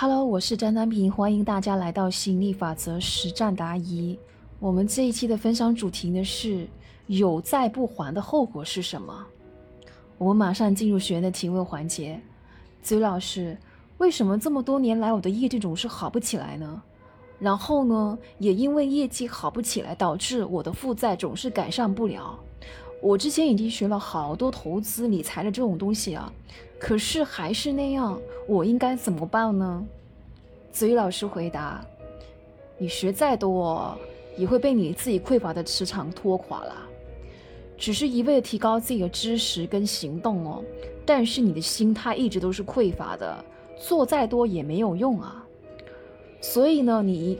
Hello，我是张丹平，欢迎大家来到吸引力法则实战答疑。我们这一期的分享主题呢是有债不还的后果是什么？我们马上进入学员的提问环节。子宇老师，为什么这么多年来我的业绩总是好不起来呢？然后呢，也因为业绩好不起来，导致我的负债总是改善不了。我之前已经学了好多投资理财的这种东西啊，可是还是那样，我应该怎么办呢？子宇老师回答：你学再多，也会被你自己匮乏的磁场拖垮了。只是一味的提高自己的知识跟行动哦，但是你的心态一直都是匮乏的，做再多也没有用啊。所以呢，你，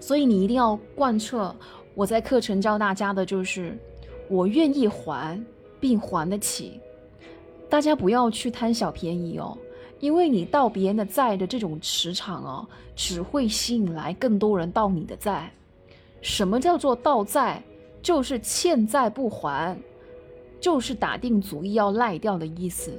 所以你一定要贯彻我在课程教大家的，就是我愿意还，并还得起。大家不要去贪小便宜哦，因为你盗别人的债的这种磁场哦，只会吸引来更多人盗你的债。什么叫做盗债？就是欠债不还，就是打定主意要赖掉的意思。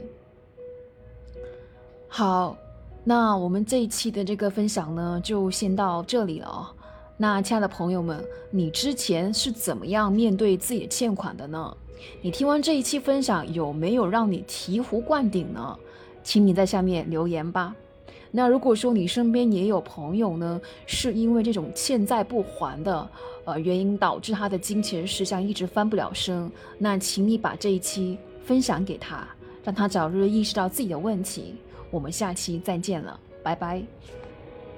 好，那我们这一期的这个分享呢，就先到这里了哦。那亲爱的朋友们，你之前是怎么样面对自己的欠款的呢？你听完这一期分享，有没有让你醍醐灌顶呢？请你在下面留言吧。那如果说你身边也有朋友呢，是因为这种欠债不还的呃原因导致他的金钱事项一直翻不了身，那请你把这一期分享给他，让他早日意识到自己的问题。我们下期再见了，拜拜。